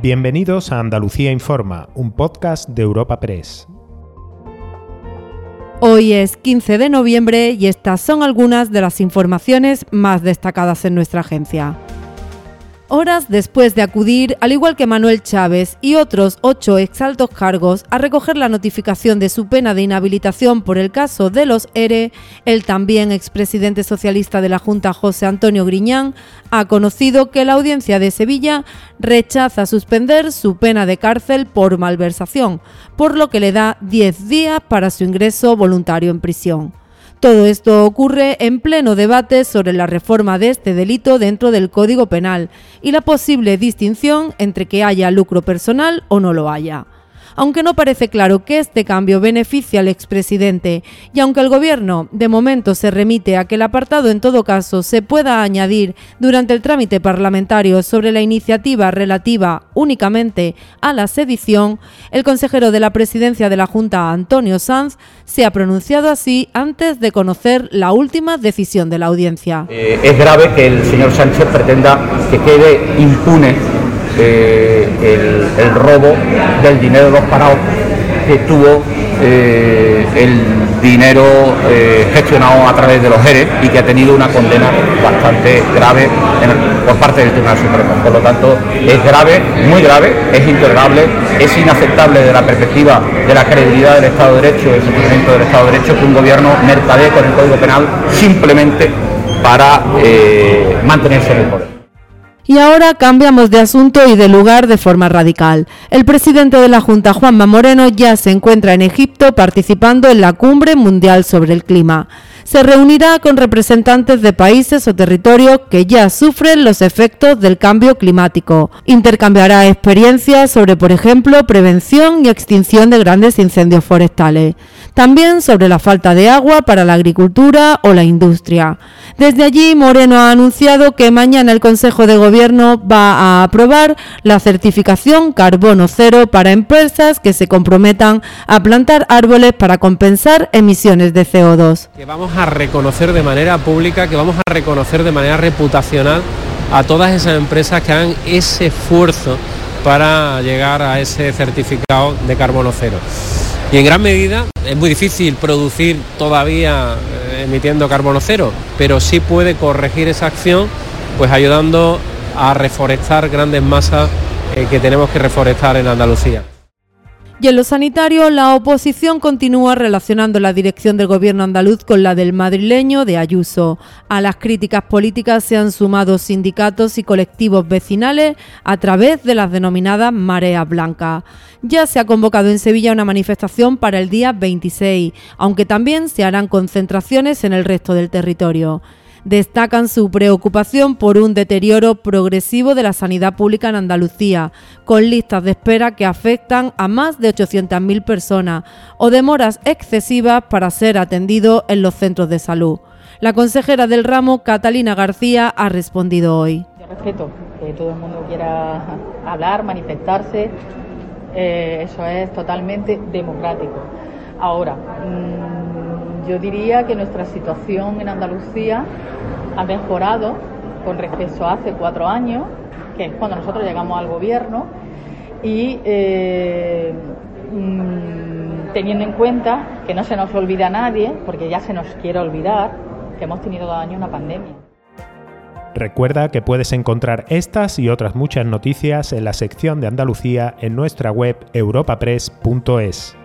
Bienvenidos a Andalucía Informa, un podcast de Europa Press. Hoy es 15 de noviembre y estas son algunas de las informaciones más destacadas en nuestra agencia. Horas después de acudir, al igual que Manuel Chávez y otros ocho exaltos cargos, a recoger la notificación de su pena de inhabilitación por el caso de los ERE, el también expresidente socialista de la Junta José Antonio Griñán ha conocido que la audiencia de Sevilla rechaza suspender su pena de cárcel por malversación, por lo que le da 10 días para su ingreso voluntario en prisión. Todo esto ocurre en pleno debate sobre la reforma de este delito dentro del Código Penal y la posible distinción entre que haya lucro personal o no lo haya aunque no parece claro que este cambio beneficie al expresidente y aunque el Gobierno de momento se remite a que el apartado en todo caso se pueda añadir durante el trámite parlamentario sobre la iniciativa relativa únicamente a la sedición, el consejero de la presidencia de la Junta, Antonio Sanz, se ha pronunciado así antes de conocer la última decisión de la audiencia. Eh, es grave que el señor Sánchez pretenda que quede impune eh, el, robo del dinero de los parados que tuvo eh, el dinero eh, gestionado a través de los ERE y que ha tenido una condena bastante grave por parte del Tribunal Supremo. Por lo tanto, es grave, muy grave, es intolerable, es inaceptable desde la perspectiva de la credibilidad del Estado de Derecho, del cumplimiento del Estado de Derecho, que un gobierno mercadee con el Código Penal simplemente para mantenerse en el poder. Y ahora cambiamos de asunto y de lugar de forma radical. El presidente de la Junta, Juanma Moreno, ya se encuentra en Egipto participando en la Cumbre Mundial sobre el Clima se reunirá con representantes de países o territorios que ya sufren los efectos del cambio climático. Intercambiará experiencias sobre, por ejemplo, prevención y extinción de grandes incendios forestales. También sobre la falta de agua para la agricultura o la industria. Desde allí, Moreno ha anunciado que mañana el Consejo de Gobierno va a aprobar la certificación carbono cero para empresas que se comprometan a plantar árboles para compensar emisiones de CO2 a reconocer de manera pública, que vamos a reconocer de manera reputacional a todas esas empresas que hagan ese esfuerzo para llegar a ese certificado de carbono cero. Y en gran medida es muy difícil producir todavía eh, emitiendo carbono cero, pero sí puede corregir esa acción pues ayudando a reforestar grandes masas eh, que tenemos que reforestar en Andalucía. Y en lo sanitario, la oposición continúa relacionando la dirección del gobierno andaluz con la del madrileño de Ayuso. A las críticas políticas se han sumado sindicatos y colectivos vecinales a través de las denominadas mareas blancas. Ya se ha convocado en Sevilla una manifestación para el día 26, aunque también se harán concentraciones en el resto del territorio destacan su preocupación por un deterioro progresivo de la sanidad pública en Andalucía, con listas de espera que afectan a más de 800.000 personas o demoras excesivas para ser atendido en los centros de salud. La consejera del ramo, Catalina García, ha respondido hoy. Respeto que todo el mundo quiera hablar, manifestarse, eh, eso es totalmente democrático. Ahora, mm, yo diría que nuestra situación en Andalucía ha mejorado con respecto a hace cuatro años, que es cuando nosotros llegamos al gobierno, y eh, mm, teniendo en cuenta que no se nos olvida a nadie, porque ya se nos quiere olvidar, que hemos tenido dos años una pandemia. Recuerda que puedes encontrar estas y otras muchas noticias en la sección de Andalucía en nuestra web europapress.es.